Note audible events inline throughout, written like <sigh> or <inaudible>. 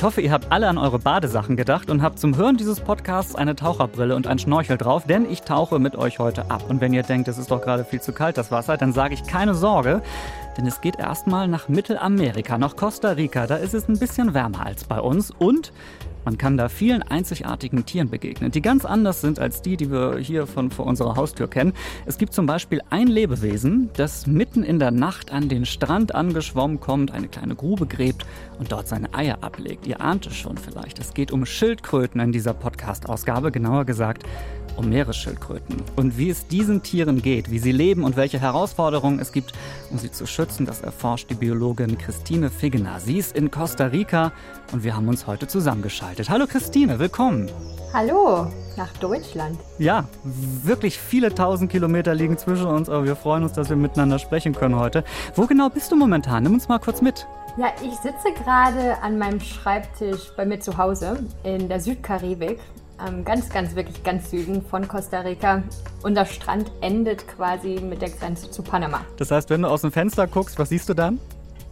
Ich hoffe, ihr habt alle an eure Badesachen gedacht und habt zum Hören dieses Podcasts eine Taucherbrille und ein Schnorchel drauf, denn ich tauche mit euch heute ab. Und wenn ihr denkt, es ist doch gerade viel zu kalt, das Wasser, dann sage ich keine Sorge, denn es geht erstmal nach Mittelamerika, nach Costa Rica. Da ist es ein bisschen wärmer als bei uns und man kann da vielen einzigartigen Tieren begegnen, die ganz anders sind als die, die wir hier von vor unserer Haustür kennen. Es gibt zum Beispiel ein Lebewesen, das mitten in der Nacht an den Strand angeschwommen kommt, eine kleine Grube gräbt und dort seine Eier ablegt. Ihr ahnt es schon vielleicht. Es geht um Schildkröten in dieser Podcast-Ausgabe, genauer gesagt um Meeresschildkröten. Und wie es diesen Tieren geht, wie sie leben und welche Herausforderungen es gibt, um sie zu schützen, das erforscht die Biologin Christine Figgener. Sie ist in Costa Rica und wir haben uns heute zusammengeschaltet. Hallo Christine, willkommen. Hallo, nach Deutschland. Ja, wirklich viele tausend Kilometer liegen zwischen uns, aber wir freuen uns, dass wir miteinander sprechen können heute. Wo genau bist du momentan? Nimm uns mal kurz mit. Ja, ich sitze gerade an meinem Schreibtisch bei mir zu Hause in der Südkaribik ähm, ganz, ganz, wirklich ganz Süden von Costa Rica. Und der Strand endet quasi mit der Grenze zu Panama. Das heißt, wenn du aus dem Fenster guckst, was siehst du dann?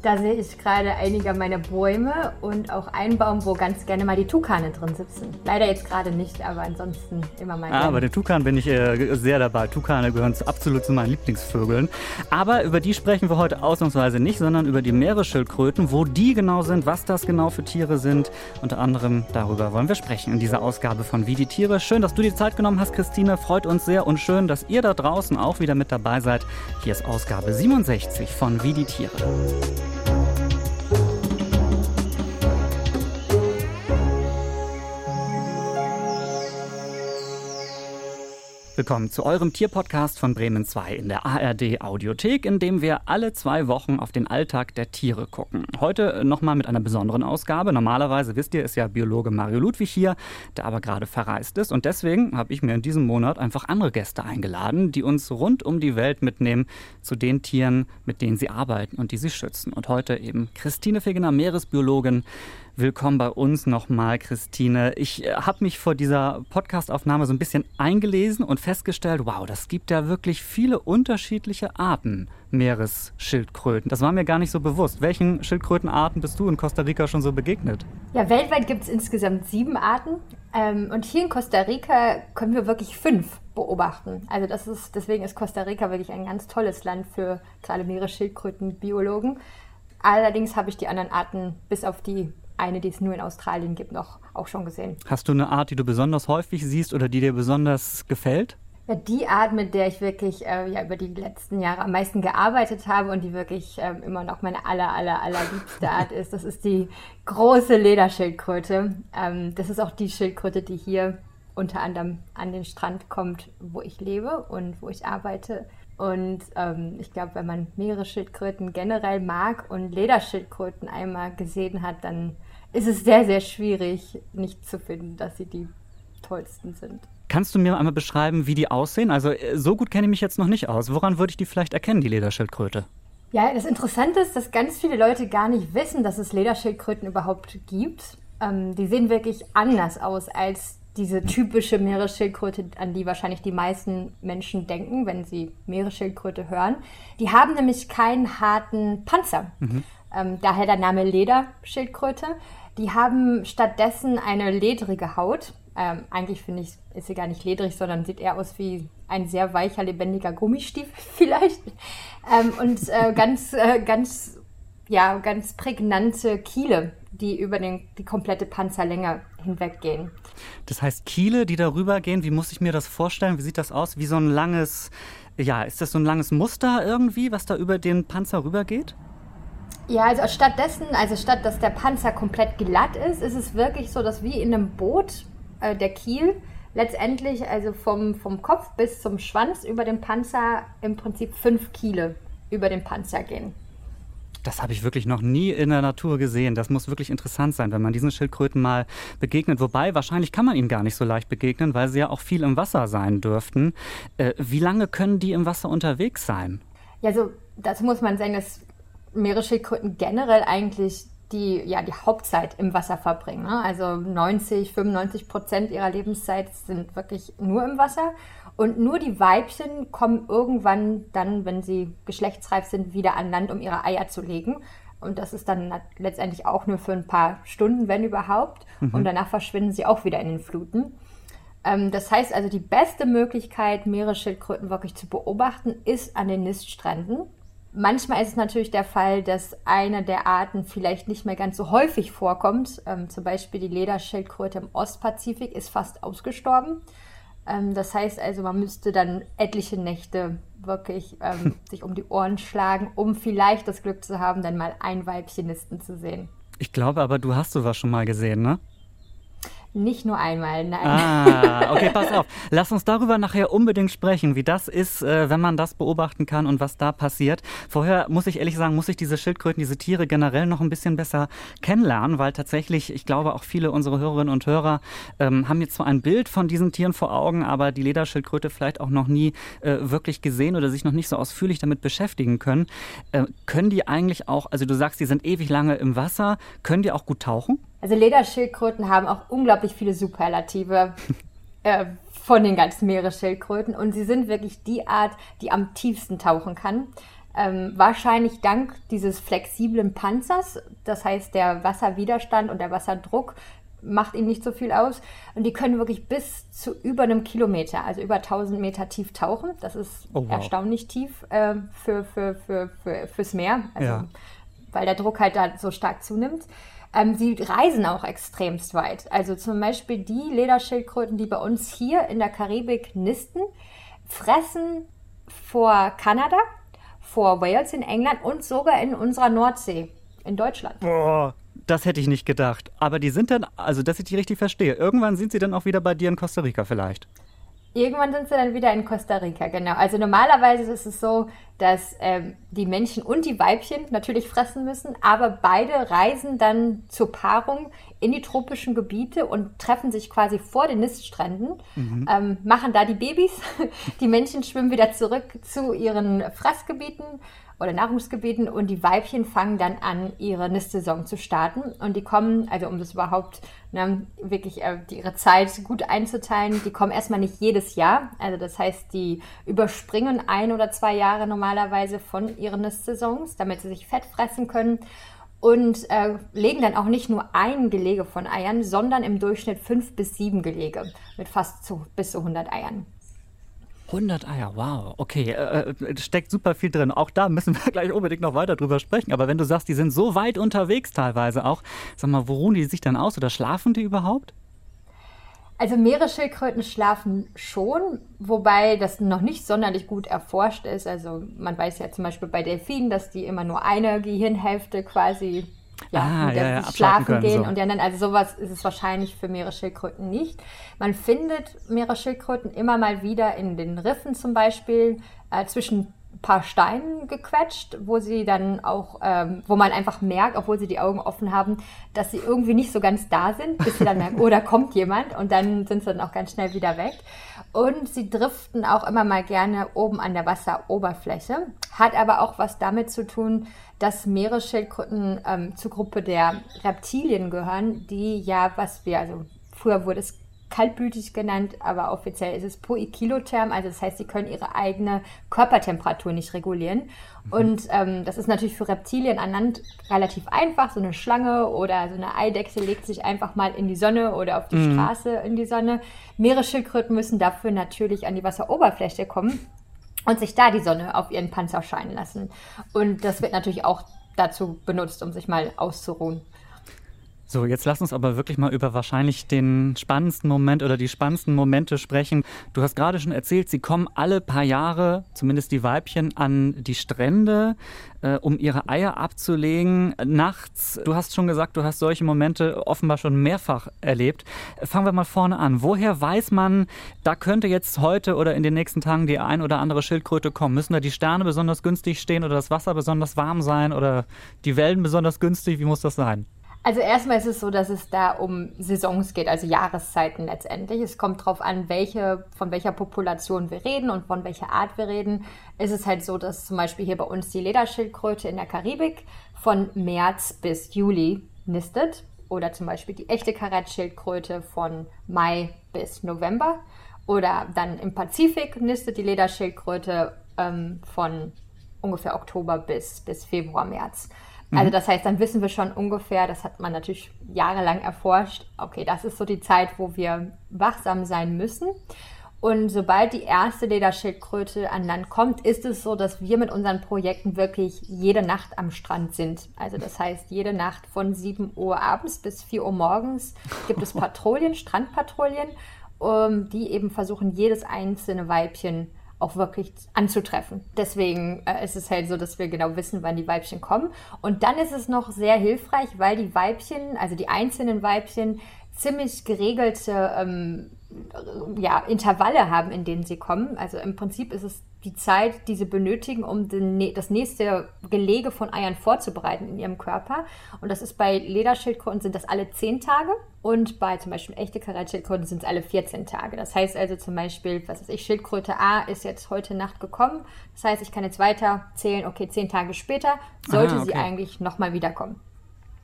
Da sehe ich gerade einige meiner Bäume und auch einen Baum, wo ganz gerne mal die Tukane drin sitzen. Leider jetzt gerade nicht, aber ansonsten immer mal. Ah, aber den Tukan bin ich äh, sehr dabei. Tukane gehören absolut zu meinen Lieblingsvögeln. Aber über die sprechen wir heute ausnahmsweise nicht, sondern über die Meeresschildkröten, wo die genau sind, was das genau für Tiere sind. Unter anderem darüber wollen wir sprechen in dieser Ausgabe von Wie die Tiere. Schön, dass du die Zeit genommen hast, Christine. Freut uns sehr und schön, dass ihr da draußen auch wieder mit dabei seid. Hier ist Ausgabe 67 von Wie die Tiere. Willkommen zu eurem Tierpodcast von Bremen 2 in der ARD Audiothek, in dem wir alle zwei Wochen auf den Alltag der Tiere gucken. Heute nochmal mit einer besonderen Ausgabe. Normalerweise, wisst ihr, ist ja Biologe Mario Ludwig hier, der aber gerade verreist ist. Und deswegen habe ich mir in diesem Monat einfach andere Gäste eingeladen, die uns rund um die Welt mitnehmen zu den Tieren, mit denen sie arbeiten und die sie schützen. Und heute eben Christine Fegener, Meeresbiologin, Willkommen bei uns nochmal, Christine. Ich äh, habe mich vor dieser Podcastaufnahme so ein bisschen eingelesen und festgestellt, wow, das gibt ja wirklich viele unterschiedliche Arten Meeresschildkröten. Das war mir gar nicht so bewusst. Welchen Schildkrötenarten bist du in Costa Rica schon so begegnet? Ja, weltweit gibt es insgesamt sieben Arten. Ähm, und hier in Costa Rica können wir wirklich fünf beobachten. Also das ist, deswegen ist Costa Rica wirklich ein ganz tolles Land für gerade Meeresschildkrötenbiologen. Allerdings habe ich die anderen Arten bis auf die eine, die es nur in Australien gibt, noch auch schon gesehen. Hast du eine Art, die du besonders häufig siehst oder die dir besonders gefällt? Ja, die Art, mit der ich wirklich äh, ja, über die letzten Jahre am meisten gearbeitet habe und die wirklich äh, immer noch meine aller, aller, allerliebste Art ist, das ist die große Lederschildkröte. Ähm, das ist auch die Schildkröte, die hier unter anderem an den Strand kommt, wo ich lebe und wo ich arbeite. Und ähm, ich glaube, wenn man Meeresschildkröten generell mag und Lederschildkröten einmal gesehen hat, dann ist es sehr, sehr schwierig, nicht zu finden, dass sie die tollsten sind. Kannst du mir einmal beschreiben, wie die aussehen? Also äh, so gut kenne ich mich jetzt noch nicht aus. Woran würde ich die vielleicht erkennen, die Lederschildkröte? Ja, das Interessante ist, dass ganz viele Leute gar nicht wissen, dass es Lederschildkröten überhaupt gibt. Ähm, die sehen wirklich anders aus als diese typische Meeresschildkröte, an die wahrscheinlich die meisten Menschen denken, wenn sie Meeresschildkröte hören. Die haben nämlich keinen harten Panzer. Mhm. Ähm, daher der Name Lederschildkröte. Die haben stattdessen eine ledrige Haut. Ähm, eigentlich finde ich, ist sie gar nicht ledrig, sondern sieht eher aus wie ein sehr weicher, lebendiger Gummistiefel <laughs> vielleicht. Ähm, und äh, ganz, äh, ganz, ja, ganz prägnante Kiele, die über den, die komplette Panzerlänge hinweggehen. Das heißt, Kiele, die darüber gehen, wie muss ich mir das vorstellen? Wie sieht das aus? Wie so ein langes, ja, ist das so ein langes Muster irgendwie, was da über den Panzer rübergeht? Ja, also stattdessen, also statt dass der Panzer komplett glatt ist, ist es wirklich so, dass wie in einem Boot äh, der Kiel letztendlich, also vom, vom Kopf bis zum Schwanz über den Panzer im Prinzip fünf Kiele über den Panzer gehen. Das habe ich wirklich noch nie in der Natur gesehen. Das muss wirklich interessant sein, wenn man diesen Schildkröten mal begegnet. Wobei, wahrscheinlich kann man ihnen gar nicht so leicht begegnen, weil sie ja auch viel im Wasser sein dürften. Äh, wie lange können die im Wasser unterwegs sein? Ja, also dazu muss man sagen, dass Meeresschildkröten generell eigentlich die, ja, die Hauptzeit im Wasser verbringen. Ne? Also 90, 95 Prozent ihrer Lebenszeit sind wirklich nur im Wasser. Und nur die Weibchen kommen irgendwann dann, wenn sie geschlechtsreif sind, wieder an Land, um ihre Eier zu legen. Und das ist dann letztendlich auch nur für ein paar Stunden, wenn überhaupt. Mhm. Und danach verschwinden sie auch wieder in den Fluten. Ähm, das heißt also, die beste Möglichkeit, Meeresschildkröten wirklich zu beobachten, ist an den Niststränden. Manchmal ist es natürlich der Fall, dass eine der Arten vielleicht nicht mehr ganz so häufig vorkommt. Ähm, zum Beispiel die Lederschildkröte im Ostpazifik ist fast ausgestorben. Ähm, das heißt also, man müsste dann etliche Nächte wirklich ähm, sich um die Ohren schlagen, um vielleicht das Glück zu haben, dann mal ein Weibchen nisten zu sehen. Ich glaube aber, du hast sowas schon mal gesehen, ne? Nicht nur einmal, nein. Ah, <laughs> okay, pass auf. Lass uns darüber nachher unbedingt sprechen, wie das ist, äh, wenn man das beobachten kann und was da passiert. Vorher muss ich ehrlich sagen, muss ich diese Schildkröten, diese Tiere generell noch ein bisschen besser kennenlernen, weil tatsächlich, ich glaube, auch viele unserer Hörerinnen und Hörer ähm, haben jetzt zwar ein Bild von diesen Tieren vor Augen, aber die Lederschildkröte vielleicht auch noch nie äh, wirklich gesehen oder sich noch nicht so ausführlich damit beschäftigen können. Äh, können die eigentlich auch, also du sagst, die sind ewig lange im Wasser, können die auch gut tauchen? Also Lederschildkröten haben auch unglaublich viele Superlative <laughs> äh, von den ganzen Meeresschildkröten und sie sind wirklich die Art, die am tiefsten tauchen kann. Ähm, wahrscheinlich dank dieses flexiblen Panzers, das heißt der Wasserwiderstand und der Wasserdruck macht ihnen nicht so viel aus. Und die können wirklich bis zu über einem Kilometer, also über 1000 Meter tief tauchen. Das ist oh, wow. erstaunlich tief äh, für, für, für, für, fürs Meer, also, ja. weil der Druck halt da so stark zunimmt. Ähm, sie reisen auch extremst weit. Also zum Beispiel die Lederschildkröten, die bei uns hier in der Karibik nisten, fressen vor Kanada, vor Wales in England und sogar in unserer Nordsee in Deutschland. Boah, das hätte ich nicht gedacht. Aber die sind dann, also dass ich die richtig verstehe, irgendwann sind sie dann auch wieder bei dir in Costa Rica vielleicht. Irgendwann sind sie dann wieder in Costa Rica, genau. Also normalerweise ist es so, dass ähm, die Männchen und die Weibchen natürlich fressen müssen, aber beide reisen dann zur Paarung in die tropischen Gebiete und treffen sich quasi vor den Niststränden, mhm. ähm, machen da die Babys. <laughs> Die Männchen schwimmen wieder zurück zu ihren Fressgebieten oder Nahrungsgebieten und die Weibchen fangen dann an, ihre Nistsaison zu starten. Und die kommen, also um das überhaupt ne, wirklich äh, ihre Zeit gut einzuteilen, die kommen erstmal nicht jedes Jahr. Also das heißt, die überspringen ein oder zwei Jahre normalerweise von ihren Nistsaisons, damit sie sich fett fressen können. Und äh, legen dann auch nicht nur ein Gelege von Eiern, sondern im Durchschnitt fünf bis sieben Gelege mit fast zu, bis zu 100 Eiern. 100 Eier, wow. Okay, äh, äh, steckt super viel drin. Auch da müssen wir <laughs> gleich unbedingt noch weiter drüber sprechen. Aber wenn du sagst, die sind so weit unterwegs teilweise auch, sag mal, wo ruhen die sich dann aus oder schlafen die überhaupt? Also Meeresschildkröten schlafen schon, wobei das noch nicht sonderlich gut erforscht ist. Also man weiß ja zum Beispiel bei Delfinen, dass die immer nur eine Gehirnhälfte quasi ja, ah, ja, ja, schlafen gehen so. und dann, also sowas ist es wahrscheinlich für Meeresschildkröten nicht. Man findet Meeresschildkröten immer mal wieder in den Riffen zum Beispiel äh, zwischen ein paar Steinen gequetscht, wo sie dann auch, ähm, wo man einfach merkt, obwohl sie die Augen offen haben, dass sie irgendwie nicht so ganz da sind, bis sie dann merken, oh, da kommt jemand und dann sind sie dann auch ganz schnell wieder weg. Und sie driften auch immer mal gerne oben an der Wasseroberfläche, hat aber auch was damit zu tun, dass Meeresschildkröten ähm, zur Gruppe der Reptilien gehören, die ja, was wir, also früher wurde es kaltblütig genannt, aber offiziell ist es poikilotherm, also das heißt, sie können ihre eigene Körpertemperatur nicht regulieren. Mhm. Und ähm, das ist natürlich für Reptilien an Land relativ einfach. So eine Schlange oder so eine Eidechse legt sich einfach mal in die Sonne oder auf die mhm. Straße in die Sonne. Meeresschildkröten müssen dafür natürlich an die Wasseroberfläche kommen und sich da die Sonne auf ihren Panzer scheinen lassen. Und das wird natürlich auch dazu benutzt, um sich mal auszuruhen. So, jetzt lass uns aber wirklich mal über wahrscheinlich den spannendsten Moment oder die spannendsten Momente sprechen. Du hast gerade schon erzählt, sie kommen alle paar Jahre, zumindest die Weibchen, an die Strände, äh, um ihre Eier abzulegen. Nachts, du hast schon gesagt, du hast solche Momente offenbar schon mehrfach erlebt. Fangen wir mal vorne an. Woher weiß man, da könnte jetzt heute oder in den nächsten Tagen die ein oder andere Schildkröte kommen? Müssen da die Sterne besonders günstig stehen oder das Wasser besonders warm sein oder die Wellen besonders günstig? Wie muss das sein? Also erstmal ist es so, dass es da um Saisons geht, also Jahreszeiten letztendlich. Es kommt darauf an, welche, von welcher Population wir reden und von welcher Art wir reden. Es ist halt so, dass zum Beispiel hier bei uns die Lederschildkröte in der Karibik von März bis Juli nistet. Oder zum Beispiel die echte Karettschildkröte von Mai bis November. Oder dann im Pazifik nistet die Lederschildkröte ähm, von ungefähr Oktober bis, bis Februar, März. Also mhm. das heißt, dann wissen wir schon ungefähr, das hat man natürlich jahrelang erforscht, okay, das ist so die Zeit, wo wir wachsam sein müssen. Und sobald die erste Lederschildkröte an Land kommt, ist es so, dass wir mit unseren Projekten wirklich jede Nacht am Strand sind. Also das heißt, jede Nacht von 7 Uhr abends bis 4 Uhr morgens gibt es <laughs> Patrouillen, Strandpatrouillen, die eben versuchen, jedes einzelne Weibchen auch wirklich anzutreffen. Deswegen äh, ist es halt so, dass wir genau wissen, wann die Weibchen kommen. Und dann ist es noch sehr hilfreich, weil die Weibchen, also die einzelnen Weibchen, ziemlich geregelte ähm, ja, Intervalle haben, in denen sie kommen. Also im Prinzip ist es die Zeit, die sie benötigen, um den, das nächste Gelege von Eiern vorzubereiten in ihrem Körper. Und das ist bei Lederschildkröten sind das alle zehn Tage und bei zum Beispiel echte Karatschildkröten sind es alle 14 Tage. Das heißt also zum Beispiel, was weiß ich, Schildkröte A ist jetzt heute Nacht gekommen. Das heißt, ich kann jetzt weiter zählen, okay, zehn Tage später sollte ah, okay. sie eigentlich nochmal wiederkommen.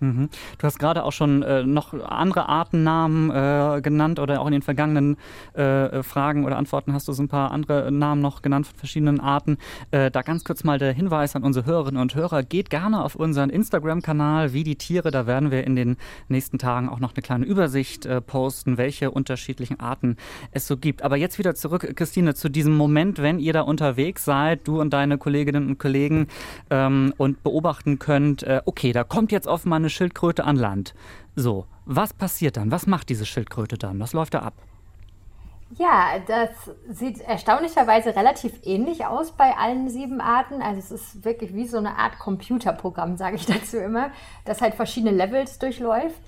Mhm. Du hast gerade auch schon äh, noch andere Artennamen äh, genannt oder auch in den vergangenen äh, Fragen oder Antworten hast du so ein paar andere Namen noch genannt von verschiedenen Arten. Äh, da ganz kurz mal der Hinweis an unsere Hörerinnen und Hörer. Geht gerne auf unseren Instagram-Kanal wie die Tiere. Da werden wir in den nächsten Tagen auch noch eine kleine Übersicht äh, posten, welche unterschiedlichen Arten es so gibt. Aber jetzt wieder zurück, Christine, zu diesem Moment, wenn ihr da unterwegs seid, du und deine Kolleginnen und Kollegen ähm, und beobachten könnt, äh, okay, da kommt jetzt auf eine Schildkröte an Land. So, was passiert dann? Was macht diese Schildkröte dann? Was läuft da ab? Ja, das sieht erstaunlicherweise relativ ähnlich aus bei allen sieben Arten. Also es ist wirklich wie so eine Art Computerprogramm, sage ich <laughs> dazu immer, das halt verschiedene Levels durchläuft.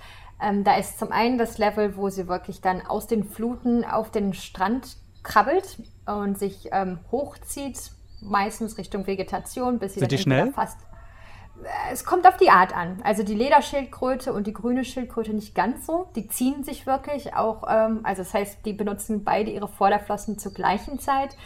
Ähm, da ist zum einen das Level, wo sie wirklich dann aus den Fluten auf den Strand krabbelt und sich ähm, hochzieht, meistens Richtung Vegetation, bis sie Sind dann die schnell? fast es kommt auf die Art an. Also die Lederschildkröte und die grüne Schildkröte nicht ganz so. Die ziehen sich wirklich auch, ähm, also das heißt, die benutzen beide ihre Vorderflossen zur gleichen Zeit.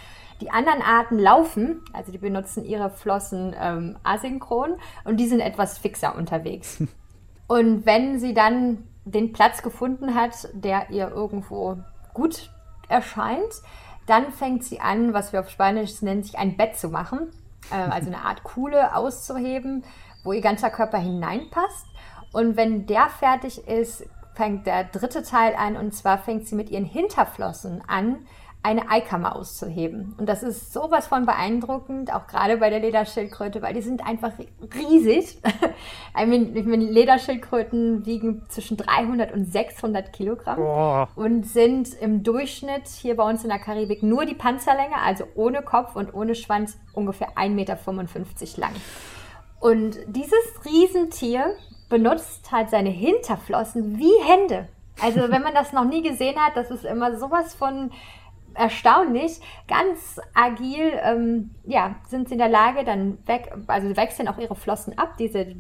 Die anderen Arten laufen, also die benutzen ihre Flossen ähm, asynchron und die sind etwas fixer unterwegs. <laughs> und wenn sie dann den Platz gefunden hat, der ihr irgendwo gut erscheint, dann fängt sie an, was wir auf Spanisch nennen, sich ein Bett zu machen äh, also eine Art Kuhle auszuheben, wo ihr ganzer Körper hineinpasst. Und wenn der fertig ist, fängt der dritte Teil an und zwar fängt sie mit ihren Hinterflossen an, eine Eikammer auszuheben. Und das ist sowas von beeindruckend, auch gerade bei der Lederschildkröte, weil die sind einfach riesig. <laughs> I mean, Lederschildkröten wiegen zwischen 300 und 600 Kilogramm oh. und sind im Durchschnitt hier bei uns in der Karibik nur die Panzerlänge, also ohne Kopf und ohne Schwanz, ungefähr 1,55 Meter lang. Und dieses Riesentier benutzt halt seine Hinterflossen wie Hände. Also wenn man das noch nie gesehen hat, das ist immer sowas von erstaunlich, ganz agil, ähm, ja, sind sie in der Lage, dann weg, also wechseln auch ihre Flossen ab, diese,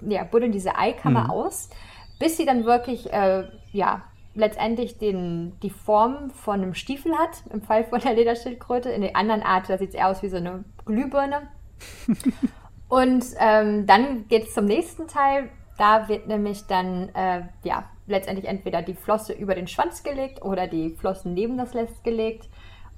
ja, buddeln diese Eikammer mhm. aus, bis sie dann wirklich, äh, ja, letztendlich den, die Form von einem Stiefel hat, im Fall von der Lederschildkröte. In der anderen Art, da sieht es eher aus wie so eine Glühbirne. <laughs> Und ähm, dann geht es zum nächsten Teil. Da wird nämlich dann, äh, ja, letztendlich entweder die Flosse über den Schwanz gelegt oder die Flossen neben das Nest gelegt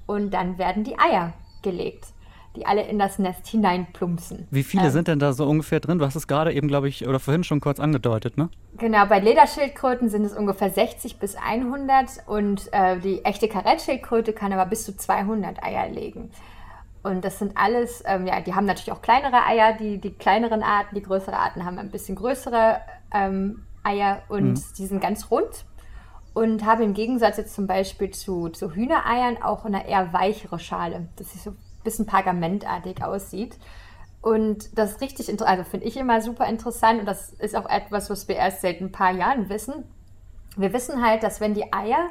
und dann werden die Eier gelegt, die alle in das Nest hineinplumpsen. Wie viele ähm, sind denn da so ungefähr drin? Du hast es gerade eben, glaube ich, oder vorhin schon kurz angedeutet, ne? Genau, bei Lederschildkröten sind es ungefähr 60 bis 100 und äh, die echte Karettschildkröte kann aber bis zu 200 Eier legen. Und das sind alles, ähm, ja, die haben natürlich auch kleinere Eier, die, die kleineren Arten, die größeren Arten haben ein bisschen größere ähm, Eier und mhm. die sind ganz rund und haben im Gegensatz jetzt zum Beispiel zu, zu Hühnereiern auch eine eher weichere Schale, dass sie so ein bisschen pergamentartig aussieht. Und das ist richtig, also finde ich immer super interessant und das ist auch etwas, was wir erst seit ein paar Jahren wissen. Wir wissen halt, dass wenn die Eier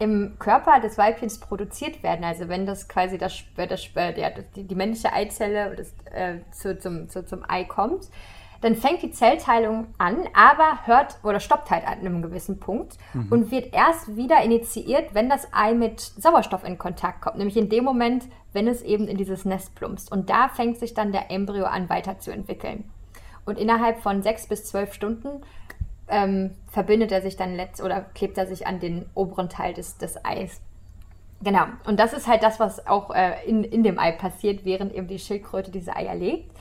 im Körper des Weibchens produziert werden, also wenn das quasi das, das, das die, die männliche Eizelle das, äh, zu, zum, zu, zum Ei kommt, dann fängt die Zellteilung an, aber hört oder stoppt halt an einem gewissen Punkt mhm. und wird erst wieder initiiert, wenn das Ei mit Sauerstoff in Kontakt kommt, nämlich in dem Moment, wenn es eben in dieses Nest plumpst. Und da fängt sich dann der Embryo an weiterzuentwickeln. Und innerhalb von sechs bis zwölf Stunden ähm, verbindet er sich dann letzt oder klebt er sich an den oberen Teil des, des Eis. Genau. Und das ist halt das, was auch äh, in, in dem Ei passiert, während eben die Schildkröte diese Eier legt.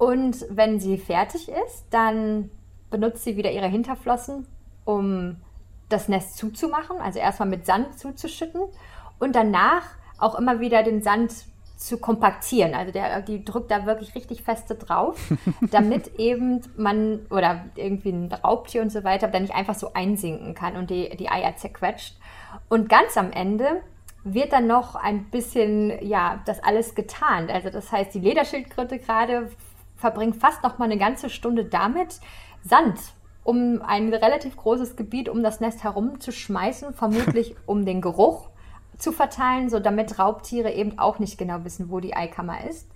Und wenn sie fertig ist, dann benutzt sie wieder ihre Hinterflossen, um das Nest zuzumachen. Also erstmal mit Sand zuzuschütten und danach auch immer wieder den Sand zu kompaktieren. Also der, die drückt da wirklich richtig feste drauf, <laughs> damit eben man oder irgendwie ein Raubtier und so weiter da nicht einfach so einsinken kann und die, die Eier zerquetscht. Und ganz am Ende wird dann noch ein bisschen, ja, das alles getarnt. Also das heißt, die Lederschildkröte gerade verbringt fast noch mal eine ganze Stunde damit, Sand um ein relativ großes Gebiet um das Nest herum zu schmeißen, vermutlich <laughs> um den Geruch zu verteilen, so damit Raubtiere eben auch nicht genau wissen, wo die Eikammer ist.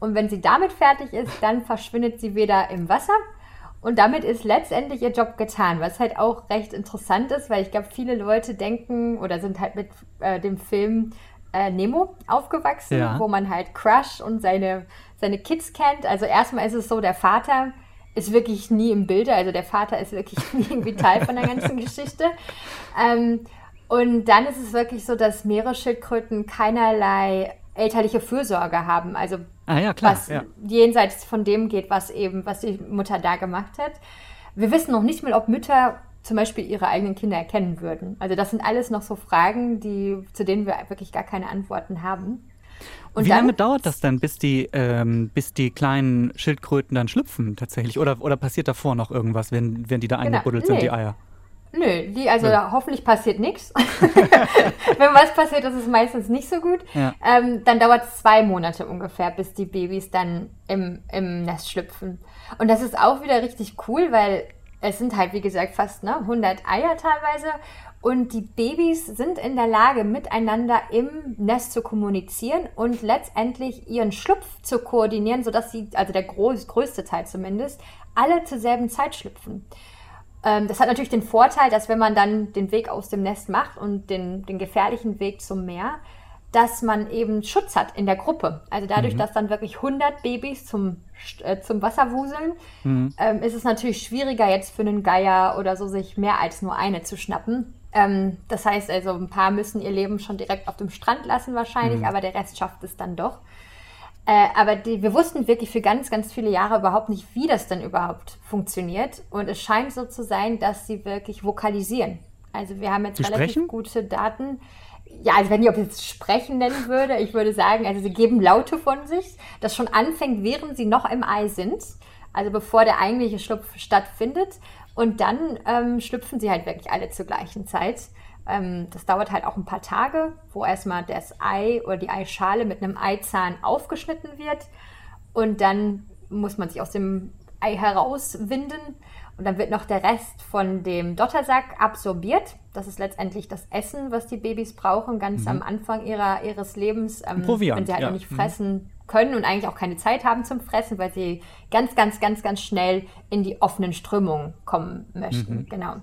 Und wenn sie damit fertig ist, dann verschwindet sie wieder im Wasser. Und damit ist letztendlich ihr Job getan, was halt auch recht interessant ist, weil ich glaube, viele Leute denken oder sind halt mit äh, dem Film äh, Nemo aufgewachsen, ja. wo man halt Crush und seine, seine Kids kennt. Also erstmal ist es so, der Vater ist wirklich nie im Bilde, also der Vater ist wirklich <laughs> nie irgendwie Teil von der ganzen Geschichte. Ähm, und dann ist es wirklich so, dass Meeresschildkröten keinerlei elterliche Fürsorge haben. Also ah, ja, klar, was ja. jenseits von dem geht, was eben, was die Mutter da gemacht hat. Wir wissen noch nicht mal, ob Mütter zum Beispiel ihre eigenen Kinder erkennen würden. Also das sind alles noch so Fragen, die, zu denen wir wirklich gar keine Antworten haben. Und Wie dann, lange dauert das dann, bis die, ähm, bis die kleinen Schildkröten dann schlüpfen tatsächlich? Oder, oder passiert davor noch irgendwas, wenn, wenn die da genau. eingebuddelt nee. sind, die Eier? Nö, die, also Nö. hoffentlich passiert nichts. <laughs> <laughs> Wenn was passiert, ist es meistens nicht so gut. Ja. Ähm, dann dauert es zwei Monate ungefähr, bis die Babys dann im, im Nest schlüpfen. Und das ist auch wieder richtig cool, weil es sind halt, wie gesagt, fast ne, 100 Eier teilweise. Und die Babys sind in der Lage, miteinander im Nest zu kommunizieren und letztendlich ihren Schlupf zu koordinieren, sodass sie, also der groß, größte Teil zumindest, alle zur selben Zeit schlüpfen. Ähm, das hat natürlich den Vorteil, dass wenn man dann den Weg aus dem Nest macht und den, den gefährlichen Weg zum Meer, dass man eben Schutz hat in der Gruppe. Also dadurch, mhm. dass dann wirklich 100 Babys zum, äh, zum Wasser wuseln, mhm. ähm, ist es natürlich schwieriger jetzt für einen Geier oder so, sich mehr als nur eine zu schnappen. Ähm, das heißt also, ein paar müssen ihr Leben schon direkt auf dem Strand lassen wahrscheinlich, mhm. aber der Rest schafft es dann doch. Äh, aber die, wir wussten wirklich für ganz, ganz viele Jahre überhaupt nicht, wie das denn überhaupt funktioniert. Und es scheint so zu sein, dass sie wirklich vokalisieren. Also wir haben jetzt sie relativ sprechen? gute Daten. Ja, also wenn ich ob ich jetzt sprechen nennen würde, ich würde sagen, also sie geben Laute von sich, das schon anfängt, während sie noch im Ei sind. Also bevor der eigentliche Schlupf stattfindet. Und dann ähm, schlüpfen sie halt wirklich alle zur gleichen Zeit. Ähm, das dauert halt auch ein paar Tage, wo erstmal das Ei oder die Eischale mit einem Eizahn aufgeschnitten wird und dann muss man sich aus dem Ei herauswinden und dann wird noch der Rest von dem Dottersack absorbiert. Das ist letztendlich das Essen, was die Babys brauchen, ganz mhm. am Anfang ihrer, ihres Lebens, ähm, wenn sie halt ja. noch nicht mhm. fressen mhm. können und eigentlich auch keine Zeit haben zum Fressen, weil sie ganz, ganz, ganz, ganz schnell in die offenen Strömungen kommen möchten. Mhm. Genau.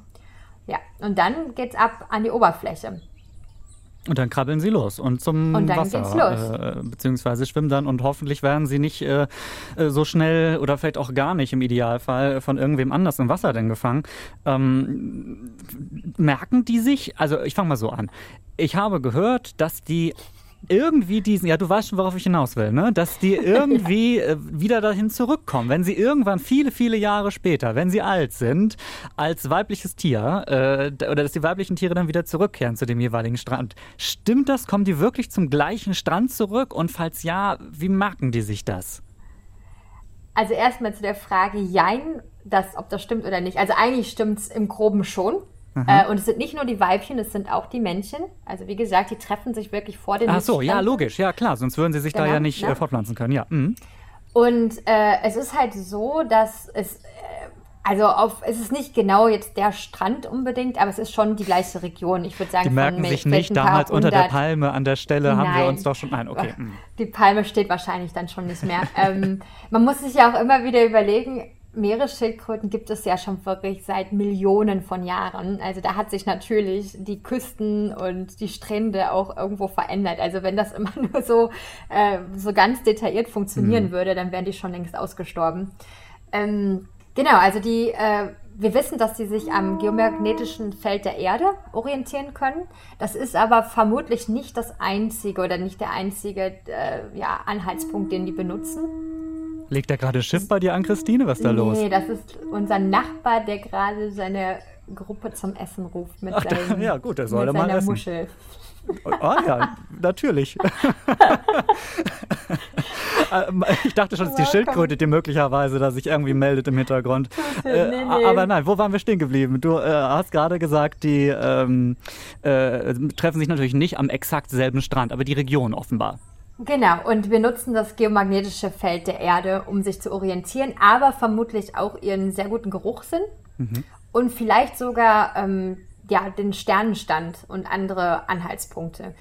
Ja, und dann geht's ab an die Oberfläche. Und dann krabbeln sie los und zum und Wasser, äh, beziehungsweise schwimmen dann und hoffentlich werden sie nicht äh, äh, so schnell oder vielleicht auch gar nicht im Idealfall von irgendwem anders im Wasser denn gefangen. Ähm, merken die sich, also ich fange mal so an. Ich habe gehört, dass die irgendwie diesen, ja, du weißt schon, worauf ich hinaus will, ne? Dass die <laughs> irgendwie ja. Äh, wieder dahin zurückkommen, wenn sie irgendwann viele, viele Jahre später, wenn sie alt sind, als weibliches Tier, äh, oder dass die weiblichen Tiere dann wieder zurückkehren zu dem jeweiligen Strand. Stimmt das? Kommen die wirklich zum gleichen Strand zurück? Und falls ja, wie merken die sich das? Also erstmal zu der Frage, jein, das, ob das stimmt oder nicht. Also eigentlich stimmt es im Groben schon. Äh, und es sind nicht nur die Weibchen, es sind auch die Männchen. Also wie gesagt, die treffen sich wirklich vor den Ach so, ja, logisch, ja klar, sonst würden sie sich genau, da ja nicht ne? äh, fortpflanzen können, ja. Mhm. Und äh, es ist halt so, dass es, äh, also auf, es ist nicht genau jetzt der Strand unbedingt, aber es ist schon die gleiche Region. Ich würde sagen, die merken sich nicht damals unter der Palme an der Stelle nein, haben wir uns doch schon ein. Okay. Mhm. Die Palme steht wahrscheinlich dann schon nicht mehr. <laughs> ähm, man muss sich ja auch immer wieder überlegen, Meeresschildkröten gibt es ja schon wirklich seit Millionen von Jahren. Also da hat sich natürlich die Küsten und die Strände auch irgendwo verändert. Also wenn das immer <laughs> nur so, äh, so ganz detailliert funktionieren mhm. würde, dann wären die schon längst ausgestorben. Ähm, genau, also die, äh, wir wissen, dass sie sich am geomagnetischen Feld der Erde orientieren können. Das ist aber vermutlich nicht das einzige oder nicht der einzige äh, ja, Anhaltspunkt, den die benutzen. Legt er gerade Schiff bei dir an, Christine? Was ist da los? Nee, das ist unser Nachbar, der gerade seine Gruppe zum Essen ruft mit, Ach, da, seinem, ja, gut, der soll mit mal seiner essen. Muschel. Ah ja, natürlich. <laughs> Ähm, ich dachte schon, es ist die. Schildkröte, die möglicherweise da sich irgendwie meldet im Hintergrund. Äh, Nee, nee. Aber nein, wo waren wir stehen geblieben? Du äh, hast gerade gesagt, die ähm, äh, treffen sich natürlich nicht am exakt selben Strand, aber die Region offenbar. Genau, und wir nutzen das geomagnetische Feld der Erde, um sich zu orientieren, aber vermutlich auch ihren sehr guten Geruchssinn und vielleicht sogar ähm, ja, den Sternenstand und andere Anhaltspunkte.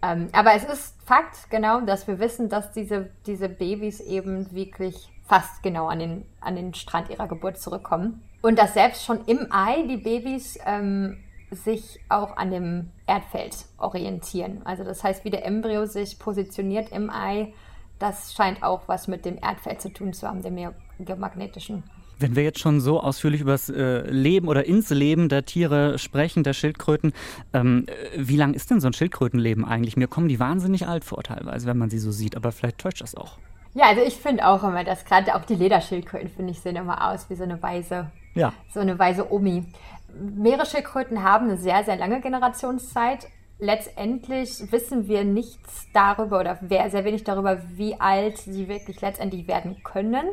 Ähm, aber es ist Fakt, genau, dass wir wissen, dass diese, diese Babys eben wirklich fast genau an den, an den Strand ihrer Geburt zurückkommen. Und dass selbst schon im Ei die Babys ähm, sich auch an dem Erdfeld orientieren. Also das heißt, wie der Embryo sich positioniert im Ei, das scheint auch was mit dem Erdfeld zu tun zu haben, dem geomagnetischen. Wenn wir jetzt schon so ausführlich über das äh, Leben oder ins Leben der Tiere sprechen, der Schildkröten, ähm, äh, wie lang ist denn so ein Schildkrötenleben eigentlich? Mir kommen die wahnsinnig alt vor teilweise, wenn man sie so sieht, aber vielleicht täuscht das auch. Ja, also ich finde auch immer, dass gerade auch die Lederschildkröten, finde ich, sehen immer aus wie so eine weise, Ja. so eine weise Omi. Meeresschildkröten haben eine sehr, sehr lange Generationszeit. Letztendlich wissen wir nichts darüber oder sehr wenig darüber, wie alt sie wirklich letztendlich werden können.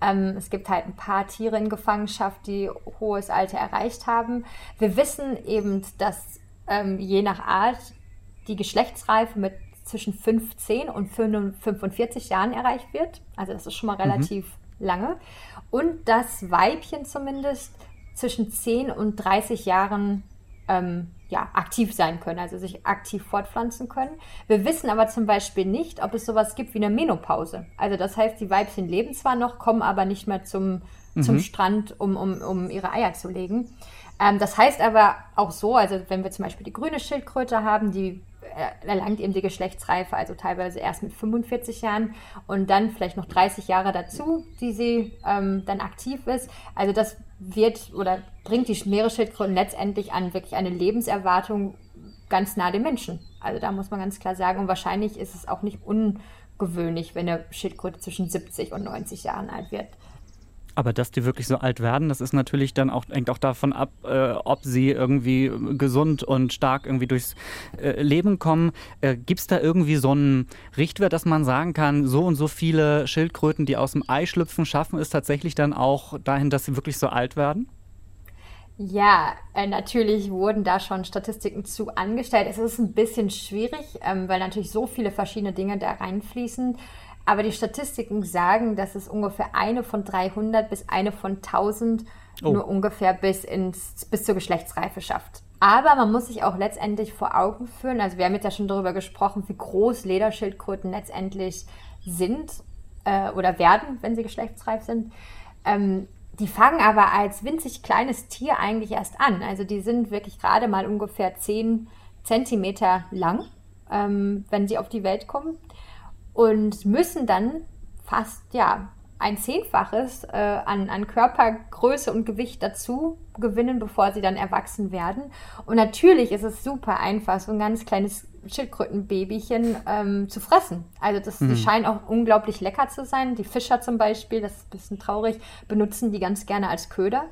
Ähm, es gibt halt ein paar Tiere in Gefangenschaft, die hohes Alter erreicht haben. Wir wissen eben, dass ähm, je nach Art die Geschlechtsreife mit zwischen 15 und 45 Jahren erreicht wird. Also das ist schon mal relativ lange. Und das Weibchen zumindest zwischen 10 und 30 Jahren ähm, ja, aktiv sein können, also sich aktiv fortpflanzen können. Wir wissen aber zum Beispiel nicht, ob es sowas gibt wie eine Menopause. Also das heißt, die Weibchen leben zwar noch, kommen aber nicht mehr zum, zum Strand, um, um, um ihre Eier zu legen. Ähm, das heißt aber auch so, also wenn wir zum Beispiel die grüne Schildkröte haben, die erlangt eben die Geschlechtsreife, also teilweise erst mit 45 Jahren und dann vielleicht noch 30 Jahre dazu, die sie ähm, dann aktiv ist. Also das wird oder bringt die Meeresschildkröten letztendlich an wirklich eine Lebenserwartung ganz nah dem Menschen. Also da muss man ganz klar sagen, und wahrscheinlich ist es auch nicht ungewöhnlich, wenn eine Schildkröte zwischen 70 und 90 Jahren alt wird. Aber dass die wirklich so alt werden, das ist natürlich dann auch, hängt auch davon ab, äh, ob sie irgendwie gesund und stark irgendwie durchs äh, Leben kommen. Äh, Gibt es da irgendwie so einen Richtwert, dass man sagen kann, so und so viele Schildkröten, die aus dem Ei schlüpfen, schaffen es tatsächlich dann auch dahin, dass sie wirklich so alt werden? Ja, äh, natürlich wurden da schon Statistiken zu angestellt. Es ist ein bisschen schwierig, ähm, weil natürlich so viele verschiedene Dinge da reinfließen. Aber die Statistiken sagen, dass es ungefähr eine von 300 bis eine von 1000 Oh. nur ungefähr bis, ins, bis zur Geschlechtsreife schafft. Aber man muss sich auch letztendlich vor Augen führen, also wir haben jetzt ja schon darüber gesprochen, wie groß Lederschildkröten letztendlich sind äh, oder werden, wenn sie geschlechtsreif sind. Ähm, die fangen aber als winzig kleines Tier eigentlich erst an. Also die sind wirklich gerade mal ungefähr 10 Zentimeter lang, ähm, wenn sie auf die Welt kommen. Und müssen dann fast, ja, ein Zehnfaches äh, an, an Körpergröße und Gewicht dazu gewinnen, bevor sie dann erwachsen werden. Und natürlich ist es super einfach, so ein ganz kleines Schildkrötenbabychen ähm, zu fressen. Also das, die scheinen auch unglaublich lecker zu sein. Die Fischer zum Beispiel, das ist ein bisschen traurig, benutzen die ganz gerne als Köder.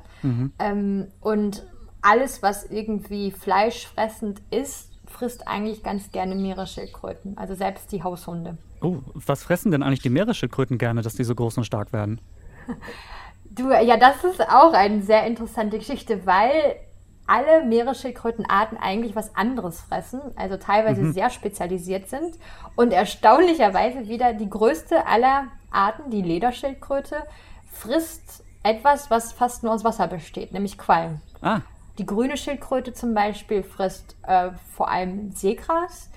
Ähm, und alles, was irgendwie fleischfressend ist, frisst eigentlich ganz gerne Meeresschildkröten. Also selbst die Haushunde. Oh, was fressen denn eigentlich die Meeresschildkröten gerne, dass die so groß und stark werden? Du, ja, das ist auch eine sehr interessante Geschichte, weil alle Meeresschildkrötenarten eigentlich was anderes fressen, also teilweise sehr spezialisiert sind. Und erstaunlicherweise wieder die größte aller Arten, die Lederschildkröte, frisst etwas, was fast nur aus Wasser besteht, nämlich Quallen. Ah, Die grüne Schildkröte zum Beispiel frisst äh, vor allem Seegras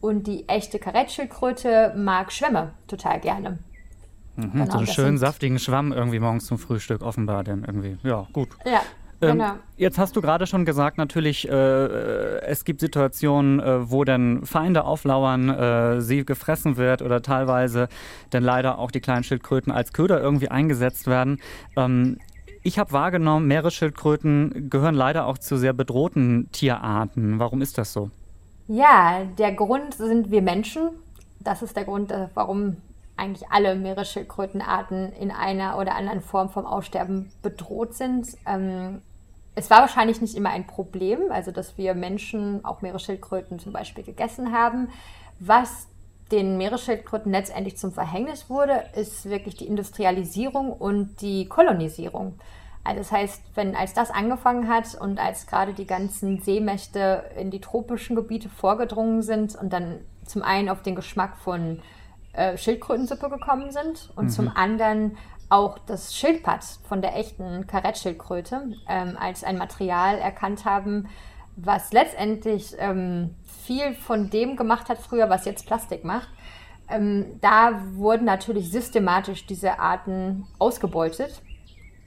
und die echte Karettschildkröte mag Schwämme total gerne. mhm, Genau, so einen schönen saftigen Schwamm irgendwie morgens zum Frühstück, offenbar denn irgendwie. Ja, gut. Ja, Ähm, genau. Jetzt hast du gerade schon gesagt, natürlich, äh, es gibt Situationen, äh, wo dann Feinde auflauern, äh, sie gefressen wird oder teilweise dann leider auch die kleinen Schildkröten als Köder irgendwie eingesetzt werden. Ähm, ich habe wahrgenommen, Meeresschildkröten gehören leider auch zu sehr bedrohten Tierarten. Warum ist das so? Ja, der Grund sind wir Menschen. Das ist der Grund, äh, warum eigentlich alle Meeresschildkrötenarten in einer oder anderen Form vom Aussterben bedroht sind. Ähm, es war wahrscheinlich nicht immer ein Problem, also dass wir Menschen auch Meeresschildkröten zum Beispiel gegessen haben. Was den Meeresschildkröten letztendlich zum Verhängnis wurde, ist wirklich die Industrialisierung und die Kolonisierung. Also das heißt, wenn als das angefangen hat und als gerade die ganzen Seemächte in die tropischen Gebiete vorgedrungen sind und dann zum einen auf den Geschmack von äh, Schildkrötensuppe gekommen sind und mhm. zum anderen auch das Schildpad von der echten Karettschildkröte ähm, als ein Material erkannt haben, was letztendlich ähm, viel von dem gemacht hat früher, was jetzt Plastik macht. Ähm, da wurden natürlich systematisch diese Arten ausgebeutet.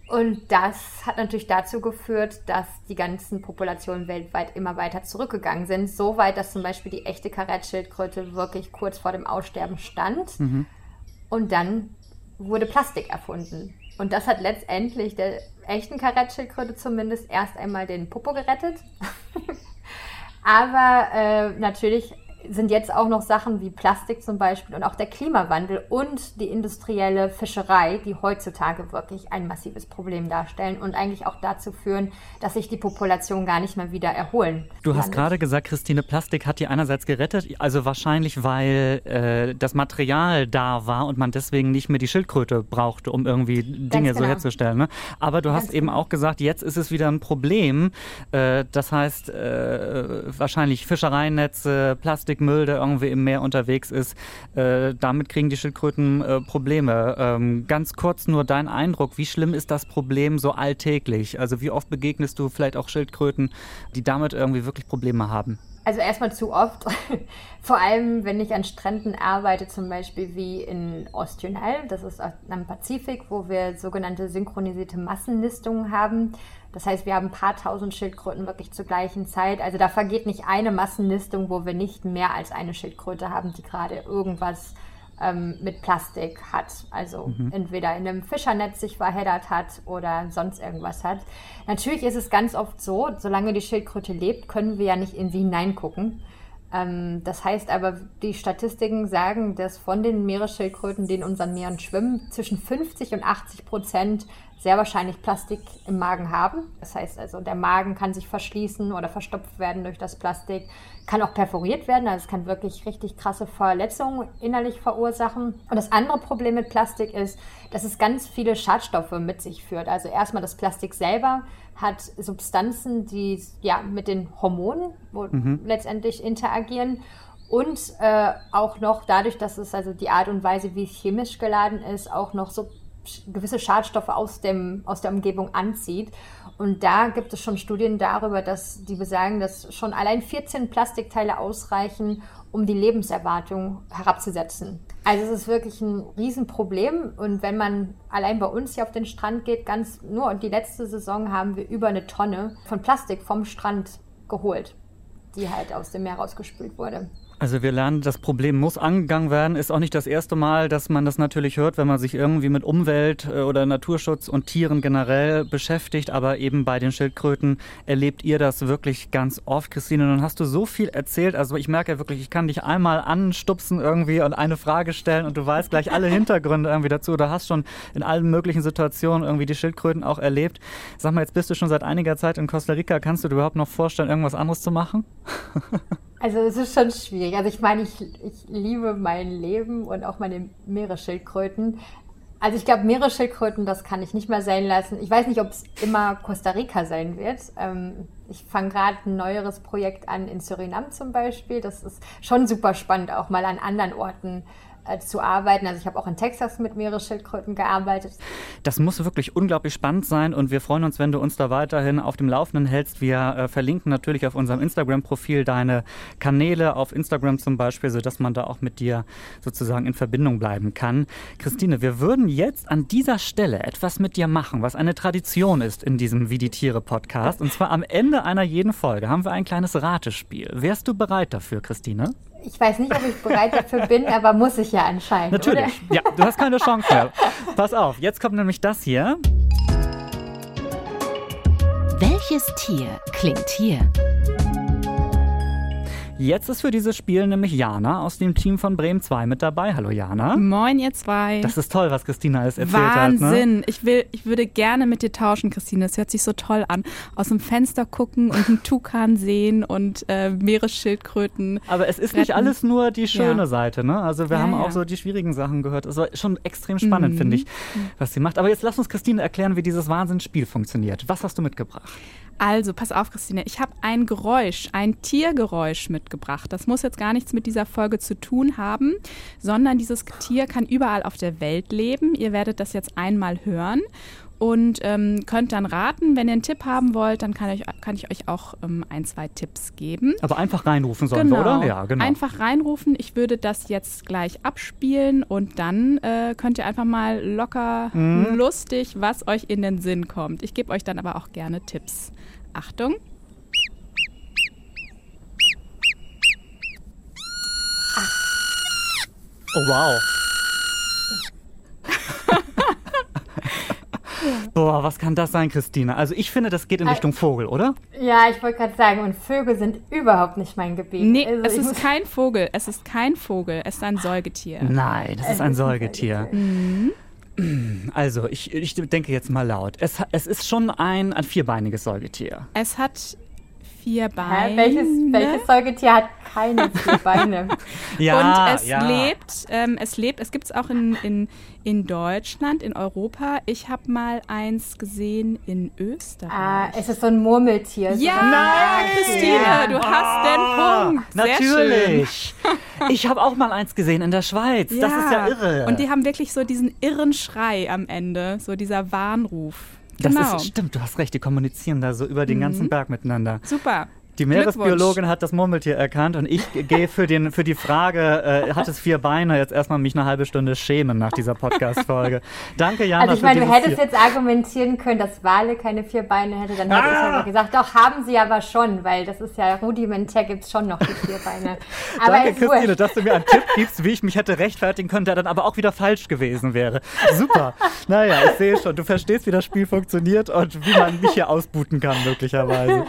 Und das hat natürlich dazu geführt, dass die ganzen Populationen weltweit immer weiter zurückgegangen sind. So weit, dass zum Beispiel die echte Karettschildkröte wirklich kurz vor dem Aussterben stand. Mhm. Und dann wurde Plastik erfunden. Und das hat letztendlich der echten Karettschildkröte zumindest erst einmal den Popo gerettet. <laughs> Aber äh, natürlich sind jetzt auch noch Sachen wie Plastik zum Beispiel und auch der Klimawandel und die industrielle Fischerei, die heutzutage wirklich ein massives Problem darstellen und eigentlich auch dazu führen, dass sich die Population gar nicht mehr wieder erholen. Du hast gerade gesagt, Christine, Plastik hat die einerseits gerettet, also wahrscheinlich, weil äh, das Material da war und man deswegen nicht mehr die Schildkröte brauchte, um irgendwie Dinge genau. so herzustellen. Ne? Aber du Ganz hast eben genau. auch gesagt, jetzt ist es wieder ein Problem. Äh, das heißt, äh, wahrscheinlich Fischereinetze, Plastik, Plastikmüll, der irgendwie im Meer unterwegs ist. Äh, damit kriegen die Schildkröten äh, Probleme. Ähm, ganz kurz nur dein Eindruck, wie schlimm ist das Problem so alltäglich? Also wie oft begegnest du vielleicht auch Schildkröten, die damit irgendwie wirklich Probleme haben? Also erstmal zu oft. <laughs> Vor allem, wenn ich an Stränden arbeite, zum Beispiel wie in Ostjönal, das ist am Pazifik, wo wir sogenannte synchronisierte Massenlistungen haben. Das heißt, wir haben ein paar tausend Schildkröten wirklich zur gleichen Zeit. Also da vergeht nicht eine Massenlistung, wo wir nicht mehr als eine Schildkröte haben, die gerade irgendwas ähm, mit Plastik hat. Also mhm. entweder in einem Fischernetz sich verheddert hat oder sonst irgendwas hat. Natürlich ist es ganz oft so, solange die Schildkröte lebt, können wir ja nicht in sie hineingucken. Ähm, das heißt aber, die Statistiken sagen, dass von den Meeresschildkröten, die in unseren Meeren schwimmen, zwischen 50 und 80 Prozent sehr wahrscheinlich Plastik im Magen haben. Das heißt also, der Magen kann sich verschließen oder verstopft werden durch das Plastik, kann auch perforiert werden, also es kann wirklich richtig krasse Verletzungen innerlich verursachen. Und das andere Problem mit Plastik ist, dass es ganz viele Schadstoffe mit sich führt. Also erstmal das Plastik selber hat Substanzen, die ja mit den Hormonen mhm. letztendlich interagieren und äh, auch noch dadurch, dass es also die Art und Weise, wie es chemisch geladen ist, auch noch so gewisse Schadstoffe aus, dem, aus der Umgebung anzieht. Und da gibt es schon Studien darüber, dass die besagen, dass schon allein 14 Plastikteile ausreichen, um die Lebenserwartung herabzusetzen. Also es ist wirklich ein Riesenproblem. Und wenn man allein bei uns hier auf den Strand geht, ganz nur und die letzte Saison haben wir über eine Tonne von Plastik vom Strand geholt, die halt aus dem Meer rausgespült wurde. Also wir lernen, das Problem muss angegangen werden. Ist auch nicht das erste Mal, dass man das natürlich hört, wenn man sich irgendwie mit Umwelt äh, oder Naturschutz und Tieren generell beschäftigt. Aber eben bei den Schildkröten erlebt ihr das wirklich ganz oft, Christine. Nun hast du so viel erzählt. Also ich merke ja wirklich, ich kann dich einmal anstupsen irgendwie und eine Frage stellen und du weißt gleich alle <laughs> Hintergründe irgendwie dazu. Du hast schon in allen möglichen Situationen irgendwie die Schildkröten auch erlebt. Sag mal, jetzt bist du schon seit einiger Zeit in Costa Rica. Kannst du dir überhaupt noch vorstellen, irgendwas anderes zu machen? <laughs> Also es ist schon schwierig. Also ich meine, ich, ich liebe mein Leben und auch meine Meeresschildkröten. Also ich glaube, Meeresschildkröten, das kann ich nicht mehr sein lassen. Ich weiß nicht, ob es immer Costa Rica sein wird. Ähm, ich fange gerade ein neueres Projekt an in Surinam zum Beispiel. Das ist schon super spannend, auch mal an anderen Orten äh, zu arbeiten. Also ich habe auch in Texas mit Meeresschildkröten gearbeitet. Das muss wirklich unglaublich spannend sein und wir freuen uns, wenn du uns da weiterhin auf dem Laufenden hältst. Wir äh, verlinken natürlich auf unserem Instagram-Profil deine Kanäle auf Instagram zum Beispiel, sodass man da auch mit dir sozusagen in Verbindung bleiben kann. Christine, wir würden jetzt an dieser Stelle etwas mit dir machen, was eine Tradition ist in diesem Wie die Tiere Podcast. Und zwar am Ende einer jeden Folge haben wir ein kleines Ratespiel. Wärst du bereit dafür, Christine? Ich weiß nicht, ob ich bereit dafür bin, aber muss ich ja anscheinend. Natürlich. Oder? Ja, du hast keine Chance mehr. Pass auf, jetzt kommt nämlich das hier. Welches Tier klingt hier? Jetzt ist für dieses Spiel nämlich Jana aus dem Team von Bremen 2 mit dabei. Hallo Jana. Moin, ihr zwei. Das ist toll, was Christina alles erzählt Wahnsinn. hat. Wahnsinn. Ne? Ich, ich würde gerne mit dir tauschen, Christine. Das hört sich so toll an. Aus dem Fenster gucken und einen Tukan sehen und äh, Meeresschildkröten. Aber es ist retten. nicht alles nur die schöne ja. Seite. Ne? Also wir ja, haben ja. auch so die schwierigen Sachen gehört. Es war schon extrem spannend, mhm. finde ich, was sie macht. Aber jetzt lass uns Christine erklären, wie dieses Wahnsinnsspiel funktioniert. Was hast du mitgebracht? Also, pass auf, Christine. Ich habe ein Geräusch, ein Tiergeräusch mitgebracht. Das muss jetzt gar nichts mit dieser Folge zu tun haben, sondern dieses Tier kann überall auf der Welt leben. Ihr werdet das jetzt einmal hören und ähm, könnt dann raten. Wenn ihr einen Tipp haben wollt, dann kann ich, kann ich euch auch ähm, ein, zwei Tipps geben. Aber einfach reinrufen sollen genau. wir, oder? Ja, genau. Einfach reinrufen. Ich würde das jetzt gleich abspielen und dann äh, könnt ihr einfach mal locker, mhm. lustig, was euch in den Sinn kommt. Ich gebe euch dann aber auch gerne Tipps. Achtung. Oh wow. <laughs> Boah, was kann das sein, Christine? Also ich finde, das geht in Richtung Vogel, oder? Ja, ich wollte gerade sagen, und Vögel sind überhaupt nicht mein Gebiet. Nee, also es ist kein Vogel. Es ist kein Vogel. Es ist ein Säugetier. Nein, das ist ein Säugetier. Mhm. Also, ich, ich denke jetzt mal laut. Es, es ist schon ein, ein vierbeiniges Säugetier. Es hat vier Beine. Hä? Welches, welches Säugetier hat keine <laughs> vier Beine? ja, Und es ja. lebt, ähm, es lebt, es gibt es auch in, in, in Deutschland, in Europa. Ich habe mal eins gesehen in Österreich. Ah, es ist so ein Murmeltier. Ja, Nein, Christine, ja. du hast den ah, Punkt. Sehr Natürlich. ich habe auch mal eins gesehen in der Schweiz. Ja. Das ist ja irre. Und die haben wirklich so diesen irren Schrei am Ende, so dieser Warnruf. Das genau. ist, stimmt, du hast recht, die kommunizieren da so über den mhm. ganzen Berg miteinander. Super. Die Meeresbiologin hat das Murmeltier erkannt und ich <laughs> gehe für, für die Frage, äh, hat es vier Beine, jetzt erstmal mich eine halbe Stunde schämen nach dieser Podcast-Folge. Danke, Jana. Also ich meine, du hättest jetzt argumentieren können, dass Wale keine vier Beine hätte, dann hätte ah! ich aber gesagt, doch, haben sie aber schon, weil das ist ja rudimentär, gibt es schon noch die vier Beine. <laughs> Aber Danke, Christine, dass du mir einen Tipp gibst, wie ich mich hätte rechtfertigen können, der dann aber auch wieder falsch gewesen wäre. Super. naja, ich sehe schon, du verstehst, wie das Spiel funktioniert und wie man mich hier ausbuten kann, möglicherweise.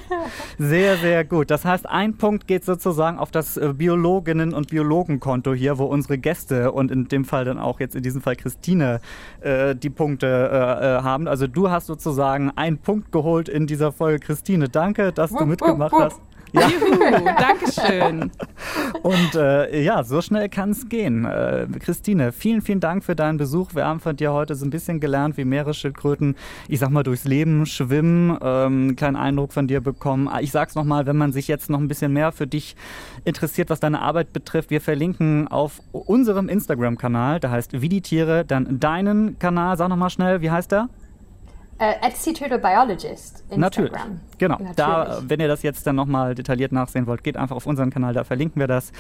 Sehr, sehr sehr gut. Das heißt, ein Punkt geht sozusagen auf das äh, Biologinnen- und Biologenkonto hier, wo unsere Gäste und in dem Fall dann auch jetzt in diesem Fall Christine äh, die Punkte äh, äh haben. Also du hast sozusagen einen Punkt geholt in dieser Folge. Christine, danke, dass du mitgemacht hast. Ja. Juhu, Dankeschön. <laughs> Und äh, ja, so schnell kann es gehen. Äh, Christine, vielen, vielen Dank für deinen Besuch. Wir haben von dir heute so ein bisschen gelernt, wie Meeresschildkröten, ich sag mal, durchs Leben schwimmen, ähm, einen kleinen Eindruck von dir bekommen. Ah, ich sag's nochmal, wenn man sich jetzt noch ein bisschen mehr für dich interessiert, was deine Arbeit betrifft, wir verlinken auf unserem Instagram-Kanal, der heißt Wie die Tiere, dann deinen Kanal, sag nochmal schnell, wie heißt der? Äh, at Biologist Instagram. Natürlich, genau. Natürlich. Da, wenn ihr das jetzt dann nochmal detailliert nachsehen wollt, geht einfach auf unseren Kanal, da verlinken wir das.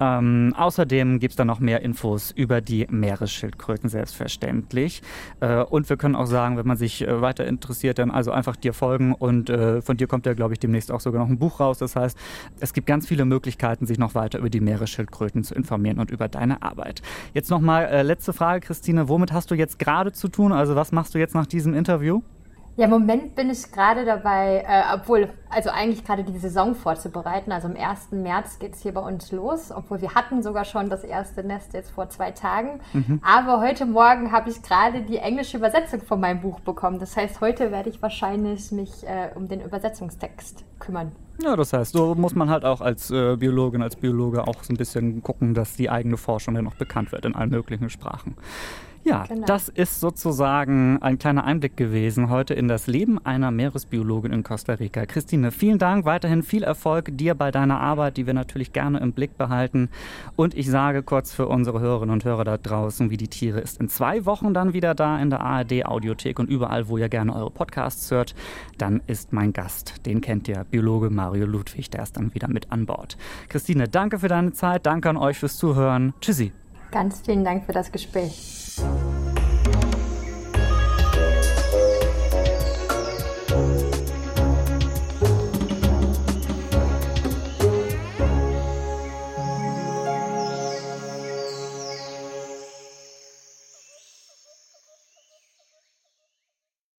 Ähm, außerdem gibt es dann noch mehr Infos über die Meeresschildkröten, selbstverständlich. Äh, und wir können auch sagen, wenn man sich äh, weiter interessiert, dann also einfach dir folgen und äh, von dir kommt ja, glaube ich, demnächst auch sogar noch ein Buch raus. Das heißt, es gibt ganz viele Möglichkeiten, sich noch weiter über die Meeresschildkröten zu informieren und über deine Arbeit. Jetzt nochmal äh, letzte Frage, Christine. Womit hast du jetzt gerade zu tun? Also was machst du jetzt nach diesem Interview? Ja, im Moment bin ich gerade dabei, äh, obwohl, also eigentlich gerade die Saison vorzubereiten. Also am 1. März geht es hier bei uns los, obwohl wir hatten sogar schon das erste Nest jetzt vor zwei Tagen. Mhm. Aber heute Morgen habe ich gerade die englische Übersetzung von meinem Buch bekommen. Das heißt, heute werde ich wahrscheinlich mich äh, um den Übersetzungstext kümmern. Ja, das heißt, so muss man halt auch als äh, Biologin, als Biologe auch so ein bisschen gucken, dass die eigene Forschung dann noch bekannt wird in allen möglichen Sprachen. Ja, genau. das ist sozusagen ein kleiner Einblick gewesen heute in das Leben einer Meeresbiologin in Costa Rica. Christine, vielen Dank, weiterhin viel Erfolg dir bei deiner Arbeit, die wir natürlich gerne im Blick behalten. Und ich sage kurz für unsere Hörerinnen und Hörer da draußen, wie die Tiere ist in zwei Wochen dann wieder da in der ARD Audiothek und überall, wo ihr gerne eure Podcasts hört. Dann ist mein Gast, den kennt ihr, Biologe Mario Ludwig, der ist dann wieder mit an Bord. Christine, danke für deine Zeit, danke an euch fürs Zuhören. Tschüssi. Ganz vielen Dank für das Gespräch. 心。